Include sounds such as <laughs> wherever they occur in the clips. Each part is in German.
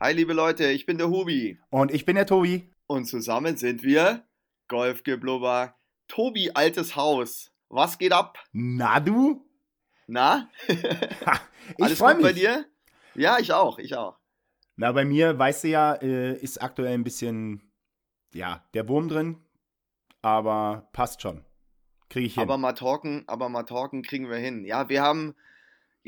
Hi, liebe Leute, ich bin der Hubi. Und ich bin der Tobi. Und zusammen sind wir Golfgeblubber. Tobi, altes Haus. Was geht ab? Na, du? Na? <laughs> Ich Alles freue gut mich. bei dir? Ja, ich auch, ich auch. Na, bei mir, weißt du ja, äh, ist aktuell ein bisschen, ja, der Wurm drin. Aber passt schon. Kriege ich hin. Aber mal talken, aber mal talken kriegen wir hin. Ja, wir haben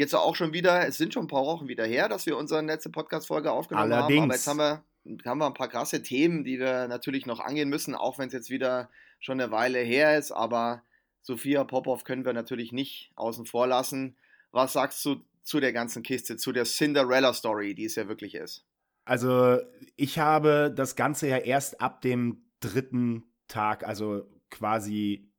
jetzt auch schon wieder, es sind schon ein paar Wochen wieder her, dass wir unsere letzte Podcast-Folge aufgenommen haben. Allerdings. Aber jetzt haben wir, haben wir ein paar krasse Themen, die wir natürlich noch angehen müssen, auch wenn es jetzt wieder schon eine Weile her ist. Aber Sophia Popov können wir natürlich nicht außen vor lassen. Was sagst du zu der ganzen Kiste, zu der Cinderella-Story, die es ja wirklich ist? Also, ich habe das Ganze ja erst ab dem dritten Tag, also quasi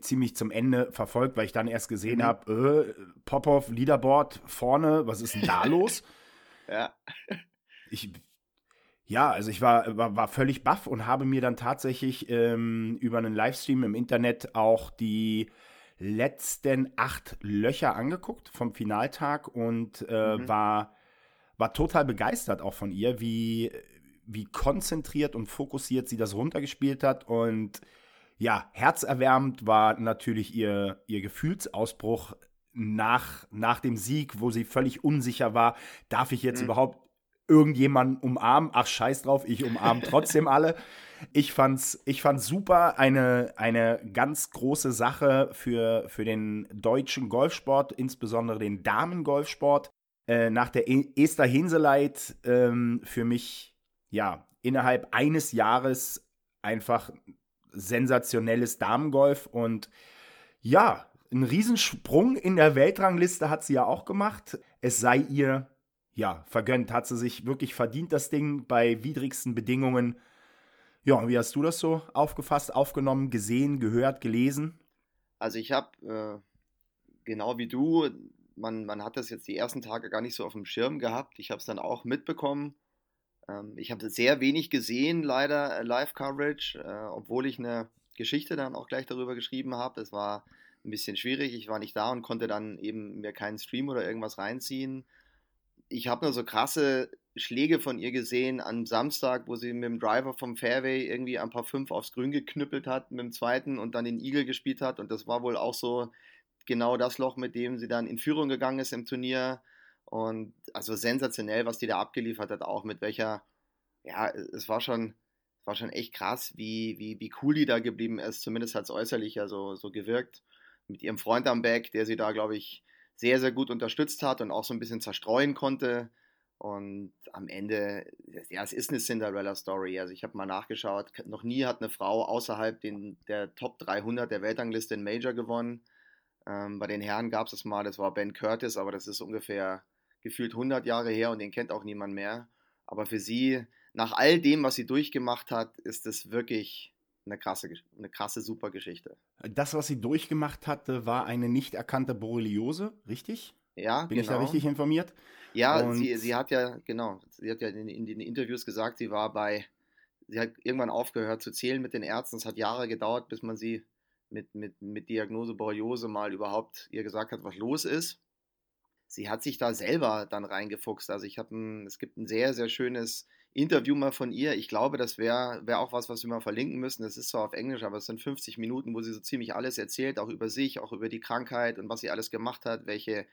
ziemlich zum Ende verfolgt, weil ich dann erst gesehen Mhm. habe, äh, Popov, Leaderboard vorne, was ist denn da <laughs> los? Ja. ich, ja, also ich war, war, war völlig baff und habe mir dann tatsächlich ähm, über einen Livestream im Internet auch die letzten acht Löcher angeguckt vom Finaltag und äh, Mhm. war, war total begeistert auch von ihr, wie, wie konzentriert und fokussiert sie das runtergespielt hat und ja, herzerwärmend war natürlich ihr, ihr Gefühlsausbruch nach, nach dem Sieg, wo sie völlig unsicher war, darf ich jetzt Mhm. überhaupt irgendjemanden umarmen? Ach, scheiß drauf, ich umarme <laughs> trotzdem alle. Ich fand's, ich fand's super, eine, eine ganz große Sache für, für den deutschen Golfsport, insbesondere den Damengolfsport. Äh, nach der E- Esther Henseleit ähm, für mich, ja, innerhalb eines Jahres einfach sensationelles Damengolf und ja, einen Riesensprung in der Weltrangliste hat sie ja auch gemacht. Es sei ihr, ja, vergönnt, hat sie sich wirklich verdient, das Ding bei widrigsten Bedingungen. Ja, und wie hast du das so aufgefasst, aufgenommen, gesehen, gehört, gelesen? Also ich habe, äh, genau wie du, man, man hat das jetzt die ersten Tage gar nicht so auf dem Schirm gehabt. Ich habe es dann auch mitbekommen. Ähm, ich habe sehr wenig gesehen, leider, äh, Live-Coverage, äh, obwohl ich eine Geschichte dann auch gleich darüber geschrieben habe. Das war ein bisschen schwierig. Ich war nicht da und konnte dann eben mir keinen Stream oder irgendwas reinziehen. Ich habe nur so krasse Schläge von ihr gesehen am Samstag, wo sie mit dem Driver vom Fairway irgendwie ein paar fünf aufs Grün geknüppelt hat mit dem zweiten und dann den Eagle gespielt hat. Und das war wohl auch so genau das Loch, mit dem sie dann in Führung gegangen ist im Turnier. Und also sensationell, was die da abgeliefert hat, auch mit welcher, ja, es war schon, war schon echt krass, wie, wie, wie cool die da geblieben ist. Zumindest hat es äußerlich ja so, so gewirkt. Mit ihrem Freund am Back, der sie da, glaube ich, sehr, sehr gut unterstützt hat und auch so ein bisschen zerstreuen konnte. Und am Ende, ja, es ist eine Cinderella-Story. Also ich habe mal nachgeschaut, noch nie hat eine Frau außerhalb den, der Top 300 der Weltrangliste in Major gewonnen. Ähm, bei den Herren gab es es mal, das war Ben Curtis, aber das ist ungefähr gefühlt 100 Jahre her und den kennt auch niemand mehr. Aber für sie, nach all dem, was sie durchgemacht hat, ist es wirklich eine krasse, eine krasse, super Geschichte. Das, was sie durchgemacht hatte, war eine nicht erkannte Borreliose, richtig? Ja, Bin ich da genau. richtig informiert? Ja, Und- sie, sie hat ja, genau, sie hat ja in, in den Interviews gesagt, sie war bei, sie hat irgendwann aufgehört zu zählen mit den Ärzten. Es hat Jahre gedauert, bis man sie mit, mit, mit Diagnose Borreliose mal überhaupt ihr gesagt hat, was los ist. Sie hat sich da selber dann reingefuchst. Also ich habe ein, es gibt ein sehr, sehr schönes Interview mal von ihr. Ich glaube, das wäre wär auch was, was wir mal verlinken müssen. Das ist zwar auf Englisch, aber es sind 50 Minuten, wo sie so ziemlich alles erzählt, auch über sich, auch über die Krankheit und was sie alles gemacht hat, welche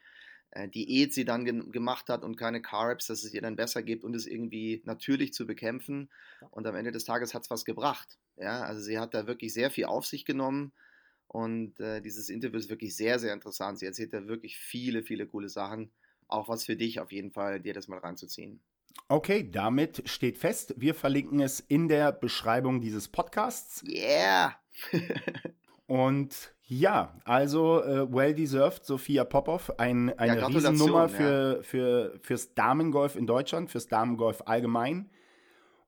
äh, Diät sie dann ge gemacht hat und keine Carbs, dass es ihr dann besser gibt und es irgendwie natürlich zu bekämpfen. Und am Ende des Tages hat es was gebracht. Ja, also sie hat da wirklich sehr viel auf sich genommen und äh, dieses Interview ist wirklich sehr, sehr interessant. Sie erzählt da wirklich viele, viele coole Sachen. Auch was für dich auf jeden Fall, dir das mal reinzuziehen. Okay, damit steht fest, wir verlinken es in der Beschreibung dieses Podcasts. Yeah! <laughs> Und ja, also äh, well deserved, Sophia Popov, ein, eine Gratulation, Riesennummer für, für, fürs Damengolf in Deutschland, fürs Damengolf allgemein.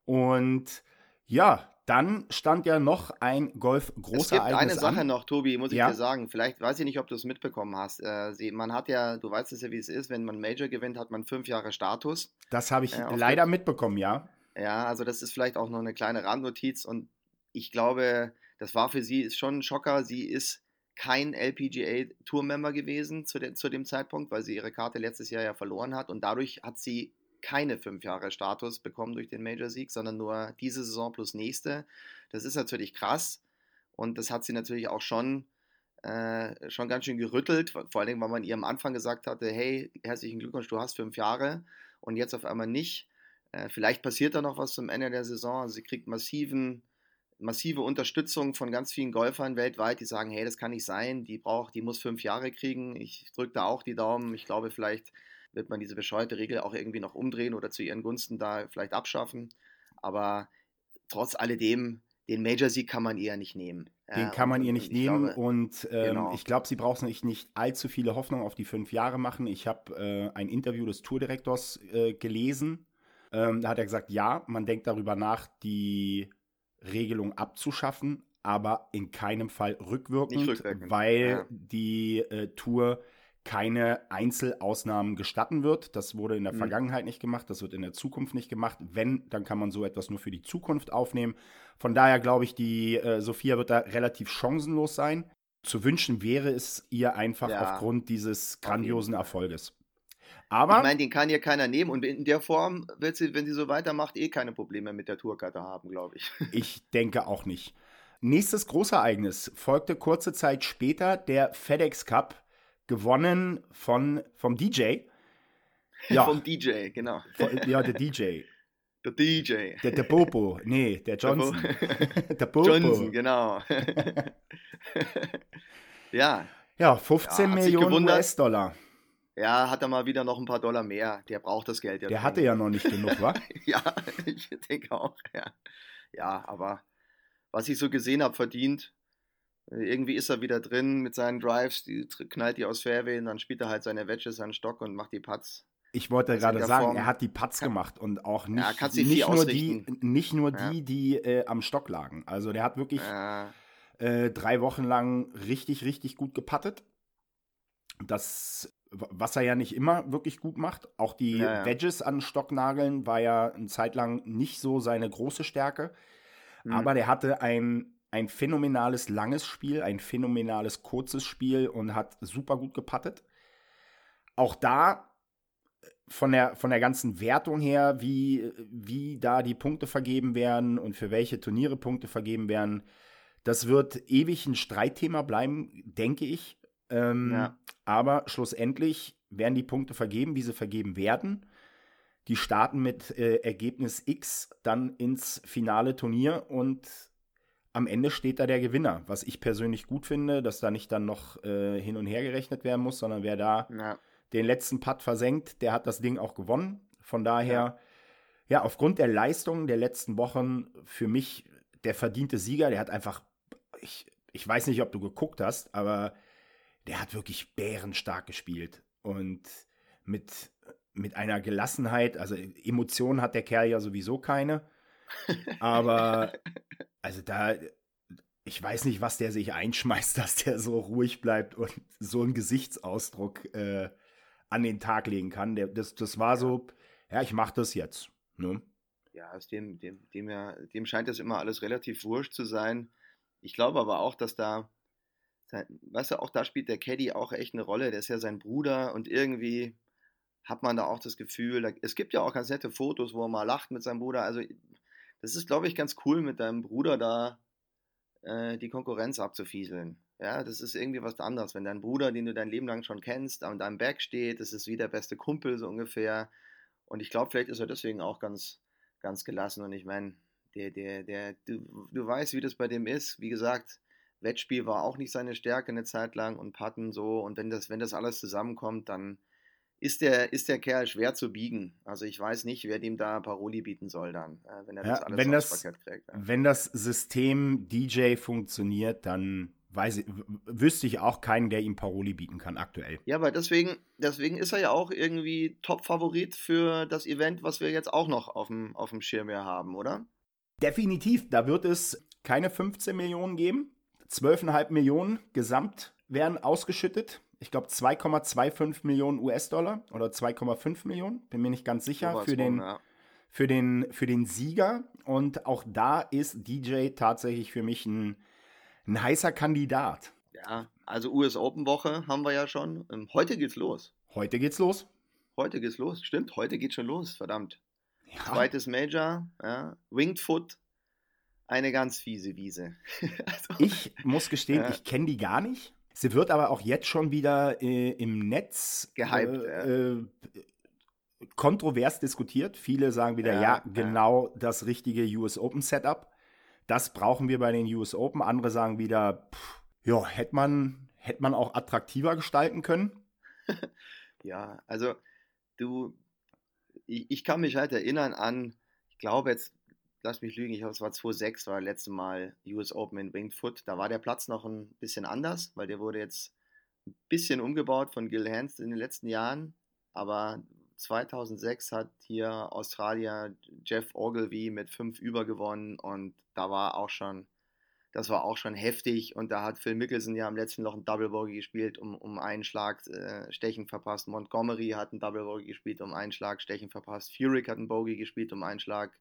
Und ja, dann stand ja noch ein Golf Es großer gibt eine Sache an. noch, Tobi, muss ich Ja. dir sagen. Vielleicht weiß ich nicht, ob du es mitbekommen hast. Äh, sie, man hat ja, du weißt es ja, wie es ist, wenn man Major gewinnt, hat man fünf Jahre Status. Das habe ich auf leider mitbekommen, ja. Ja, also das ist vielleicht auch noch eine kleine Randnotiz und ich glaube, das war für sie schon ein Schocker. Sie ist kein LPGA Tour Member gewesen zu, de, zu dem Zeitpunkt, weil sie ihre Karte letztes Jahr ja verloren hat und dadurch hat sie keine fünf Jahre Status bekommen durch den Major-Sieg, sondern nur diese Saison plus nächste. Das ist natürlich krass und das hat sie natürlich auch schon, äh, schon ganz schön gerüttelt, vor allem, weil man ihr am Anfang gesagt hatte, hey, herzlichen Glückwunsch, du hast fünf Jahre und jetzt auf einmal nicht. Äh, vielleicht passiert da noch was zum Ende der Saison. Also sie kriegt massiven, massive Unterstützung von ganz vielen Golfern weltweit, die sagen, hey, das kann nicht sein, die braucht, die muss fünf Jahre kriegen. Ich drücke da auch die Daumen. Ich glaube, vielleicht wird man diese bescheuerte Regel auch irgendwie noch umdrehen oder zu ihren Gunsten da vielleicht abschaffen. Aber trotz alledem, den Major-Sieg kann man ihr nicht nehmen. Den kann man ihr nicht nehmen glaube, und ähm, genau. ich glaube, sie braucht sich nicht allzu viele Hoffnungen auf die fünf Jahre machen. Ich habe äh, ein Interview des Tourdirektors äh, gelesen. Ähm, da hat er gesagt, ja, man denkt darüber nach, die Regelung abzuschaffen, aber in keinem Fall rückwirkend, rückwirkend. weil ja. die äh, Tour keine Einzelausnahmen gestatten wird. Das wurde in der mhm. Vergangenheit nicht gemacht, das wird in der Zukunft nicht gemacht. Wenn, dann kann man so etwas nur für die Zukunft aufnehmen. Von daher glaube ich, die äh, Sophia wird da relativ chancenlos sein. Zu wünschen wäre es ihr einfach ja. aufgrund dieses grandiosen Erfolges. Aber ich meine, den kann hier keiner nehmen und in der Form wird sie, wenn sie so weitermacht, eh keine Probleme mit der Tourkarte haben, glaube ich. <laughs> Ich denke auch nicht. Nächstes Großereignis folgte kurze Zeit später der FedEx Cup gewonnen von, vom DJ. Ja. vom DJ, genau. ja, der DJ. Der DJ. Der, der Popo, nee, der Johnson. <laughs> der Popo. Johnson, genau. <laughs> ja. Ja, 15 ja, Millionen US-Dollar. Ja, hat er mal wieder noch ein paar Dollar mehr. Der braucht das Geld ja. Der hatte ja noch nicht genug, wa? <laughs> ja, ich denke auch, ja. Ja, aber was ich so gesehen habe, verdient, irgendwie ist er wieder drin mit seinen Drives, die knallt die aus Fairway und dann spielt er halt seine Wedges, seinen Stock und macht die Putts. Ich wollte also gerade sagen, Form, er hat die Putts kann, gemacht und auch nicht, ja, nicht, nur die, nicht nur die, ja. die äh, am Stock lagen. Also der hat wirklich ja. äh, drei Wochen lang richtig, richtig gut gepattet. Das, was er ja nicht immer wirklich gut macht. Auch die Wedges an Stocknageln war ja eine Zeit lang nicht so seine große Stärke. Mhm. Aber der hatte ein ein phänomenales langes Spiel, ein phänomenales kurzes Spiel und hat super gut gepattet. Auch da äh, von der, von der ganzen Wertung her, wie, wie da die Punkte vergeben werden und für welche Turniere Punkte vergeben werden, das wird ewig ein Streitthema bleiben, denke ich. Ähm, ja. Aber schlussendlich werden die Punkte vergeben, wie sie vergeben werden. Die starten mit äh, Ergebnis X dann ins finale Turnier und am Ende steht da der Gewinner, was ich persönlich gut finde, dass da nicht dann noch äh, hin und her gerechnet werden muss, sondern wer da ja. den letzten Putt versenkt, der hat das Ding auch gewonnen. Von daher, ja. ja, aufgrund der Leistungen der letzten Wochen für mich der verdiente Sieger, der hat einfach, ich, ich weiß nicht, ob du geguckt hast, aber der hat wirklich bärenstark gespielt und mit, mit einer Gelassenheit, also Emotionen hat der Kerl ja sowieso keine. Aber also da, ich weiß nicht, was der sich einschmeißt, <laughs> dass der so ruhig bleibt und so einen Gesichtsausdruck äh, an den Tag legen kann. Der, das, das war so, ja, ich mach das jetzt. Ne? Ja, aus dem, dem, dem, ja, dem scheint das immer alles relativ wurscht zu sein. Ich glaube aber auch, dass da, weißt du, auch da spielt der Caddy auch echt eine Rolle. Der ist ja sein Bruder und irgendwie hat man da auch das Gefühl, da, es gibt ja auch ganz nette Fotos, wo er mal lacht mit seinem Bruder. Also das ist, glaube ich, ganz cool, mit deinem Bruder da äh, die Konkurrenz abzufieseln. Ja, das ist irgendwie was anderes. Wenn dein Bruder, den du dein Leben lang schon kennst, an deinem Back steht, das ist wie der beste Kumpel so ungefähr. Und ich glaube, vielleicht ist er deswegen auch ganz, ganz gelassen. Und ich meine, der, der, der, du, du weißt, wie das bei dem ist. Wie gesagt, Wettspiel war auch nicht seine Stärke eine Zeit lang und Patten so. Und wenn das, wenn das alles zusammenkommt, dann ist der, ist der Kerl schwer zu biegen. Also ich weiß nicht, wer dem da Paroli bieten soll dann, äh, wenn er das alles wenn das, kriegt. Ja. Wenn das System DJ funktioniert, dann weiß ich, wüsste ich auch keinen, der ihm Paroli bieten kann aktuell. Ja, weil deswegen, deswegen ist er ja auch irgendwie Top-Favorit für das Event, was wir jetzt auch noch auf dem, auf dem Schirm hier haben, oder? Definitiv, da wird es keine 15 Millionen geben. 12,5 Millionen gesamt werden ausgeschüttet ich glaube, 2,25 Millionen US-Dollar oder 2,5 Millionen, bin mir nicht ganz sicher, für den, ja. für, den, für den Sieger. Und auch da ist DJ tatsächlich für mich ein, ein heißer Kandidat. Ja, also US Open Woche haben wir ja schon. Ähm, heute geht's los. Heute geht's los. heute geht's los. Stimmt, heute geht schon los, verdammt. Ja. Zweites Major, ja. Winged Foot, eine ganz fiese Wiese. <laughs> also, ich muss gestehen, ja. ich kenne die gar nicht. Sie wird aber auch jetzt schon wieder äh, im Netz gehypt. Äh, äh, kontrovers diskutiert. Viele sagen wieder, ja, ja genau das richtige US Open Setup. Das brauchen wir bei den US Open. Andere sagen wieder, pff, ja, hätte man, hätte man auch attraktiver gestalten können. <laughs> ja, also du, ich, ich, kann mich halt erinnern an, ich glaube jetzt, lass mich lügen, ich glaube es war 2006, war das letzte Mal US Open in Winged Foot. Da war der Platz noch ein bisschen anders, weil der wurde jetzt ein bisschen umgebaut von Gil Hands in den letzten Jahren. Aber 2006 hat hier Australier Jeff Ogilvy mit fünf über gewonnen und da war auch schon, das war auch schon heftig und da hat Phil Mickelson ja am letzten Loch ein Double Bogey gespielt, um, um einen Schlag äh, Stechen verpasst. Montgomery hat ein Double Bogey gespielt, um einen Schlag Stechen verpasst. Furyk hat ein Bogey gespielt, um einen Schlag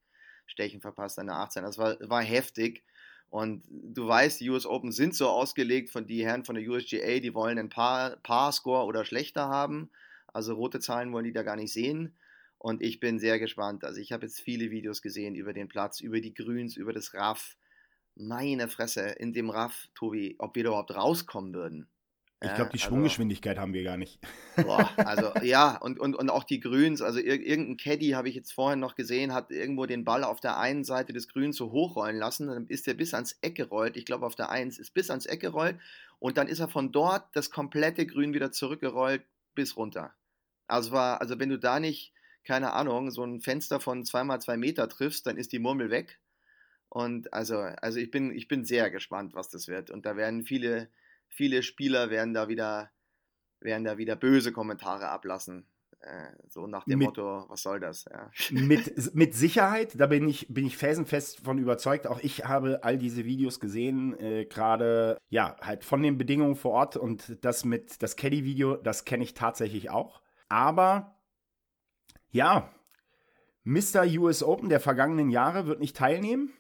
Stechen verpasst an der 18. Das war, war heftig. Und du weißt, die US Open sind so ausgelegt von die Herren von der USGA, die wollen ein paar, paar Score oder schlechter haben. Also rote Zahlen wollen die da gar nicht sehen. Und ich bin sehr gespannt. Also ich habe jetzt viele Videos gesehen über den Platz, über die Grüns, über das Raff. Meine Fresse, in dem Raff, Tobi, ob wir da überhaupt rauskommen würden. Ich glaube, die also Schwunggeschwindigkeit also, haben wir gar nicht. Boah, <laughs> also ja, und, und, und auch die Grüns, also ir irgendein Caddy habe ich jetzt vorhin noch gesehen, hat irgendwo den Ball auf der einen Seite des Grüns so hochrollen lassen, dann ist der bis ans Eck gerollt, ich glaube auf der 1 ist bis ans Eck gerollt und dann ist er von dort das komplette Grün wieder zurückgerollt bis runter. Also, war, also wenn du da nicht, keine Ahnung, so ein Fenster von zweimal zwei Meter triffst, dann ist die Murmel weg. Und also, also ich bin, ich bin sehr gespannt, was das wird. Und da werden viele, viele Spieler werden da wieder, werden da wieder böse Kommentare ablassen. Äh, so nach dem mit, Motto, was soll das? Ja. <laughs> Mit, mit Sicherheit, da bin ich, bin ich felsenfest von überzeugt. Auch ich habe all diese Videos gesehen, äh, gerade ja, halt von den Bedingungen vor Ort und das mit das Caddy-Video, das kenne ich tatsächlich auch. Aber ja, Mr. US Open der vergangenen Jahre wird nicht teilnehmen.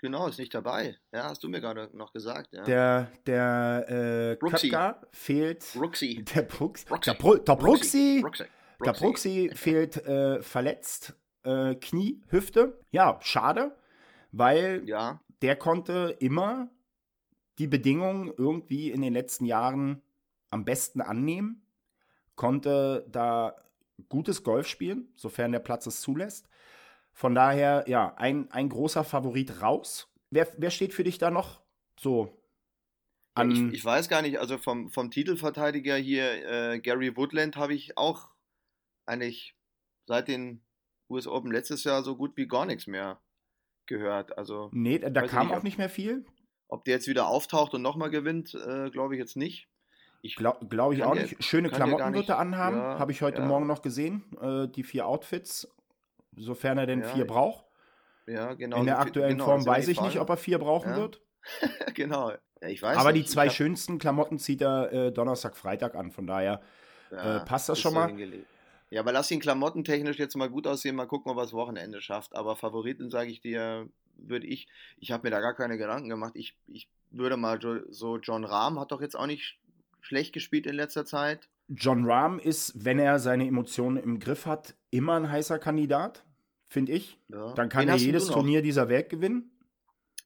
Genau, ist nicht dabei. Ja, hast du mir gerade noch gesagt. Ja. Der, der äh, Köpker fehlt. Bruxy. <laughs> Der, Bruxy. Der, Bruxy. Bruxy. Der Bruxy fehlt äh, verletzt. Äh, Knie, Hüfte. Ja, schade, weil ja. der konnte immer die Bedingungen irgendwie in den letzten Jahren am besten annehmen konnte da gutes Golf spielen, sofern der Platz es zulässt. Von daher, ja, ein, ein großer Favorit raus. Wer, wer steht für dich da noch so an? Ich, ich, weiß gar nicht, also vom, vom Titelverteidiger hier, äh, Gary Woodland, habe ich auch eigentlich seit den US Open letztes Jahr so gut wie gar nichts mehr gehört. Also, nee, da kam nicht, auch nicht mehr viel. Ob der jetzt wieder auftaucht und nochmal gewinnt, äh, glaube ich jetzt nicht. Ich glaube glaub ich auch der, nicht. Schöne Klamotten wird er anhaben. Ja, Habe ich heute ja. Morgen noch gesehen. Äh, die vier Outfits, sofern er denn ja, vier braucht. Ja, genau. In der aktuellen genau, Form weiß ich nicht, ob er vier brauchen wird. <laughs> genau. ich weiß Aber nicht. die zwei hab... schönsten Klamotten zieht er äh, Donnerstag, Freitag an. Von daher äh, passt das schon mal. Hingelegt. Ja, aber lass ihn klamottentechnisch jetzt mal gut aussehen. Mal gucken, ob er das Wochenende schafft. Aber Favoriten, sage ich dir, würde ich. Ich habe mir da gar keine Gedanken gemacht. Ich, ich würde mal so, John Rahm hat doch jetzt auch nicht schlecht gespielt in letzter Zeit. John Rahm ist, wenn er seine Emotionen im Griff hat, immer ein heißer Kandidat, finde ich. Ja. Dann kann Wen er jedes Turnier dieser Welt gewinnen.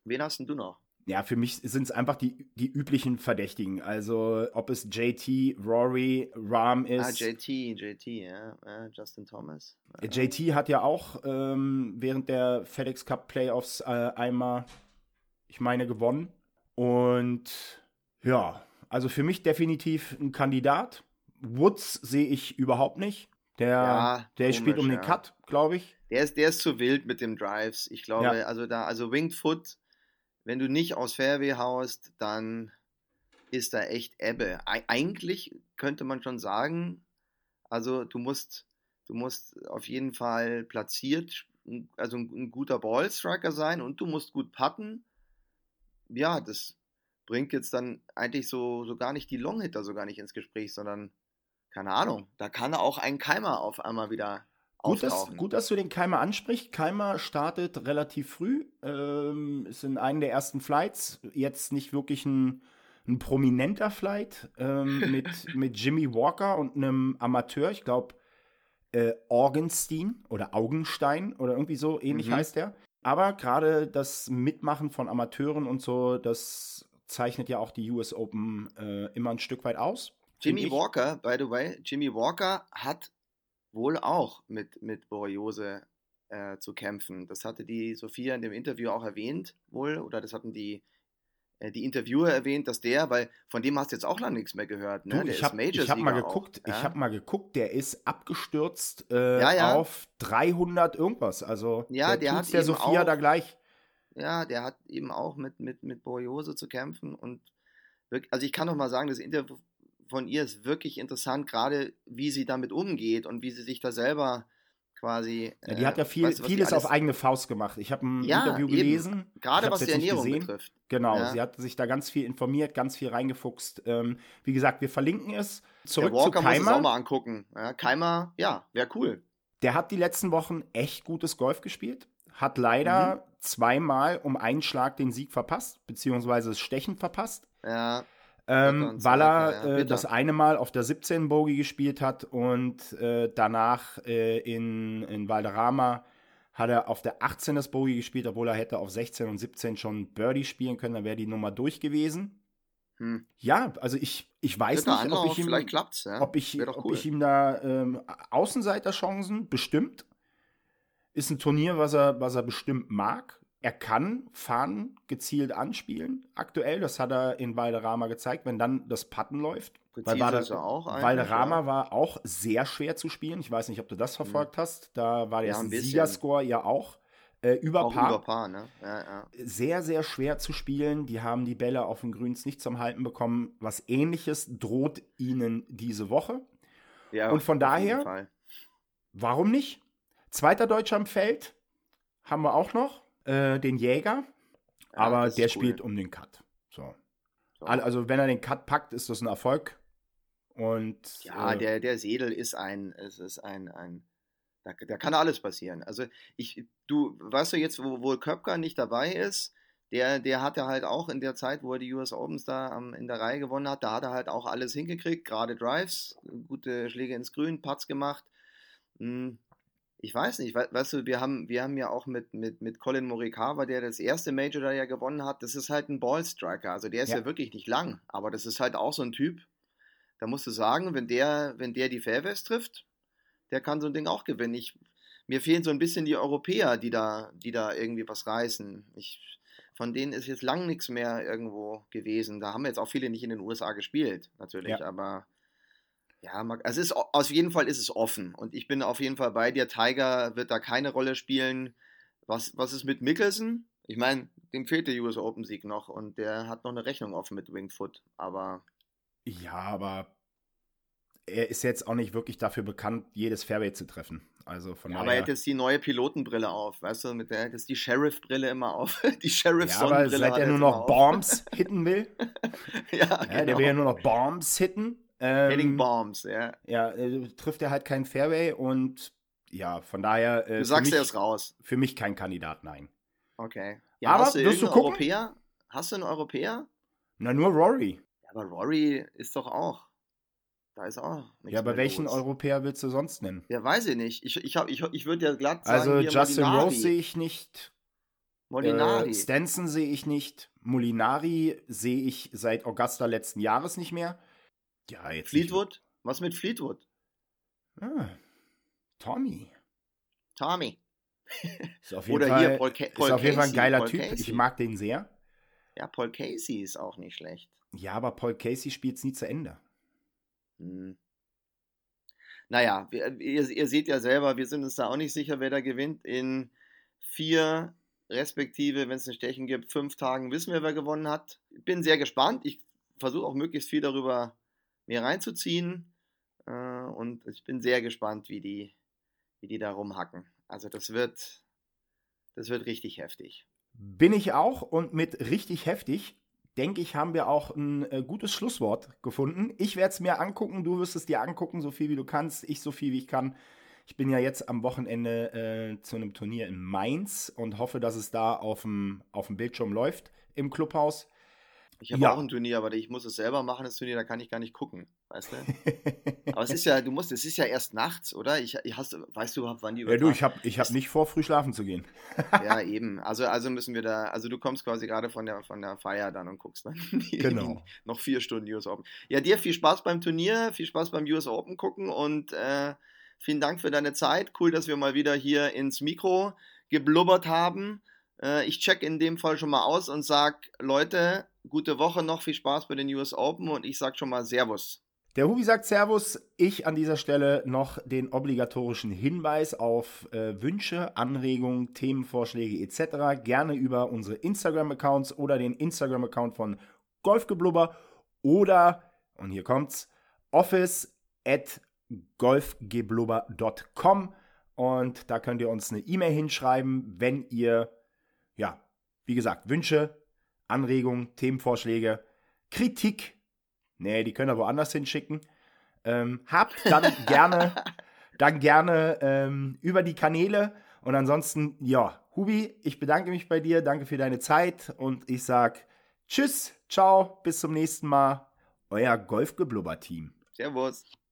Wen hast denn du noch? Ja, für mich sind es einfach die, die üblichen Verdächtigen. Also, ob es JT, Rory, Rahm ist. Ah, JT, JT, ja. ja Justin Thomas. Ja. JT hat ja auch ähm, während der FedEx Cup Playoffs äh, einmal, ich meine, gewonnen. Und ja, also für mich definitiv ein Kandidat. Woods sehe ich überhaupt nicht. Der, ja, der komisch, spielt um den Cut, glaube ich. Der ist, der ist zu wild mit dem Drives. Ich glaube, ja. also da, also Winged Foot, wenn du nicht aus Fairway haust, dann ist da echt Ebbe. Eigentlich könnte man schon sagen, also du musst, du musst auf jeden Fall platziert, also ein, ein guter Ballstriker sein und du musst gut putten. Ja, das bringt jetzt dann eigentlich so, so gar nicht die Longhitter so gar nicht ins Gespräch, sondern keine Ahnung, da kann auch ein Keimer auf einmal wieder Gut dass, gut, dass du den Keimer ansprichst. Keimer startet relativ früh, ähm, ist in einem der ersten Flights, jetzt nicht wirklich ein, ein prominenter Flight ähm, <laughs> mit, mit Jimmy Walker und einem Amateur, ich glaube äh, Augenstein oder Augenstein oder irgendwie so ähnlich mhm. heißt der. Aber gerade das Mitmachen von Amateuren und so, das zeichnet ja auch die US Open äh, immer ein Stück weit aus. Jimmy Walker, by the way, Jimmy Walker hat wohl auch mit, mit Borreliose äh, zu kämpfen. Das hatte die Sophia in dem Interview auch erwähnt, wohl, oder das hatten die, äh, die Interviewer erwähnt, dass der, weil von dem hast du jetzt auch lange nichts mehr gehört. Ne? Du, ich habe hab mal geguckt, auch, ja? ich habe mal geguckt, der ist abgestürzt äh, ja, ja. auf 300 irgendwas. Also ja, der, der hat der Sophia auch, da gleich. Ja, der hat eben auch mit, mit, mit Borreliose zu kämpfen und wirklich, also ich kann noch mal sagen, das Interview von ihr ist wirklich interessant, gerade wie sie damit umgeht und wie sie sich da selber quasi. Ja, die hat ja viel, weißt, vieles auf eigene Faust gemacht. Ich habe ein ja, Interview gelesen. Gerade was die Ernährung betrifft. Genau, ja. sie hat sich da ganz viel informiert, ganz viel reingefuchst. Ähm, wie gesagt, wir verlinken es. Zurück Der Walker zu Keimer. muss es auch mal angucken. Ja, Keimer, ja, wäre cool. Der hat die letzten Wochen echt gutes Golf gespielt. Hat leider mhm. zweimal um einen Schlag den Sieg verpasst, beziehungsweise das Stechen verpasst. Ja. Ähm, weil er ja, äh, das eine Mal auf der 17 Bogey gespielt hat und äh, danach äh, in, in Valderrama hat er auf der 18 das Bogey gespielt, obwohl er hätte auf 16 und 17 schon Birdie spielen können, dann wäre die Nummer durch gewesen. Hm. Ja, also ich, ich weiß nicht, ob ich, ihm, ja? ob, ich, ob ich ihm da ähm, Außenseiterchancen bestimmt. Ist ein Turnier, was er, was er bestimmt mag er kann Fahnen gezielt anspielen, aktuell. Das hat er in Valderrama gezeigt, wenn dann das Putten läuft. Weil Valder auch Valderrama ja. war auch sehr schwer zu spielen. Ich weiß nicht, ob du das verfolgt mhm. hast. Da war der ja, Siegerscore ja auch äh, über auch Paar. Über Paar ne? ja, ja. Sehr, sehr schwer zu spielen. Die haben die Bälle auf den Grüns nicht zum Halten bekommen. Was ähnliches droht ihnen diese Woche. Ja, Und von daher, warum nicht? Zweiter Deutscher im Feld haben wir auch noch äh, den Jäger, ja, aber der cool. spielt um den Cut. So. so. Also wenn er den Cut packt, ist das ein Erfolg. Und ja, äh, der, der Sedel ist ein, es ist ein, ein da, da kann alles passieren. Also ich, du, weißt du jetzt, wo, wo Köpker nicht dabei ist, der, der hat ja halt auch in der Zeit, wo er die US Opens da um, in der Reihe gewonnen hat, da hat er halt auch alles hingekriegt, gerade Drives, gute Schläge ins Grün, Putts gemacht. Ich weiß nicht, weißt du, wir haben, wir haben ja auch mit, mit, mit Colin Morikawa, der das erste Major da ja gewonnen hat, das ist halt ein Ballstriker. Also der ist ja. ja. wirklich nicht lang, aber das ist halt auch so ein Typ, da musst du sagen, wenn der, wenn der die Fairways trifft, der kann so ein Ding auch gewinnen. Ich, mir fehlen so ein bisschen die Europäer, die da, die da irgendwie was reißen. Ich, von denen ist jetzt lang nichts mehr irgendwo gewesen. Da haben jetzt auch viele nicht in den USA gespielt, natürlich, ja. aber ja, also es ist, auf jeden Fall ist es offen. Und ich bin auf jeden Fall bei dir. Tiger wird da keine Rolle spielen. Was, was ist mit Mickelson? Ich meine, dem fehlt der US Open Sieg noch und der hat noch eine Rechnung offen mit Wingfoot. Aber. Ja, aber er ist jetzt auch nicht wirklich dafür bekannt, jedes Fairway zu treffen. Also von ja, aber er hat jetzt die neue Pilotenbrille auf, weißt du, mit der ist die Sheriff-Brille immer auf. <laughs> die sheriff ja, aber seit er nur noch Bombs hitten will. <laughs> ja, ja genau. der will ja nur noch Bombs hitten. Ähm, Hitting Bombs, ja. Ja, äh, trifft er halt kein Fairway und ja, von daher. Äh, du sagst er ist raus. Für mich kein Kandidat, nein. Okay. Ja, aber hast du wirst du gucken? Europäer? Hast du einen Europäer? Na, nur Rory. Ja, aber Rory ist doch auch. Da ist auch Ja, aber welchen los. Europäer willst du sonst nennen? Ja, weiß ich nicht. Ich, ich, ich, ich würde ja glatt sagen. Also Justin Molinari. Rose sehe ich nicht. Molinari. Äh, Stenson sehe ich nicht. Molinari sehe ich seit Augusta letzten Jahres nicht mehr. Ja, jetzt. Fleetwood? Was mit Fleetwood? Ah, Tommy. Tommy. Ist auf jeden, Oder Fall, hier Paul, Ca Paul ist auf jeden Fall ein geiler Paul Typ. Casey. Ich mag den sehr. Ja, Paul Casey ist auch nicht schlecht. Ja, aber Paul Casey spielt es nie zu Ende. Hm. Naja, wir, ihr, ihr, seht ja selber, wir sind uns da auch nicht sicher, wer da gewinnt. In vier, respektive, wenn es ein Stechen gibt, fünf Tagen wissen wir, wer gewonnen hat. Ich bin sehr gespannt. Ich versuche auch möglichst viel darüber mir reinzuziehen. Äh, und ich bin sehr gespannt, wie die, wie die da rumhacken. Also das wird, das wird richtig heftig. Bin ich auch und mit richtig heftig denke ich, haben wir auch ein äh, gutes Schlusswort gefunden. Ich werde es mir angucken, du wirst es dir angucken, so viel wie du kannst, ich so viel wie ich kann. Ich bin ja jetzt am Wochenende äh, zu einem Turnier in Mainz und hoffe, dass es da auf dem, Bildschirm läuft im Clubhaus. Ich habe ja. auch ein Turnier, aber ich muss es selber machen, das Turnier, da kann ich gar nicht gucken, weißt du? <laughs> aber es ist ja, du musst, es ist ja erst nachts, oder? Ich, ich hast, weißt du, wann die Ja, du, ich habe ich hab nicht vor, früh schlafen zu gehen. ja, <laughs> eben. Also, also müssen wir da, also du kommst quasi gerade von der, von der Feier dann und guckst dann <laughs> genau. noch vier Stunden US Open. Ja, dir viel Spaß beim Turnier, viel Spaß beim US Open gucken und äh, vielen Dank für deine Zeit. Cool, dass wir mal wieder hier ins Mikro geblubbert haben. Äh, ich check in dem Fall schon mal aus und sag, Leute, gute Woche noch, viel Spaß bei den US Open und ich sag schon mal Servus. Der Hubi sagt Servus. Ich an dieser Stelle noch den obligatorischen Hinweis auf äh, Wünsche, Anregungen, Themenvorschläge etc. Gerne über unsere Instagram-Accounts oder den Instagram-Account von Golfgeblubber oder, und hier kommt's, office at golfgeblubber.com und da könnt ihr uns eine E-Mail hinschreiben, wenn ihr, ja, wie gesagt, Wünsche, Anregungen, Themenvorschläge, Kritik, nee, die könnt ihr woanders hinschicken, ähm, habt, dann <laughs> gerne, dann gerne ähm, über die Kanäle. Und ansonsten, ja, Hubi, ich bedanke mich bei dir, danke für deine Zeit und ich sag Tschüss, ciao, bis zum nächsten Mal, euer Golfgeblubber-Team. Servus.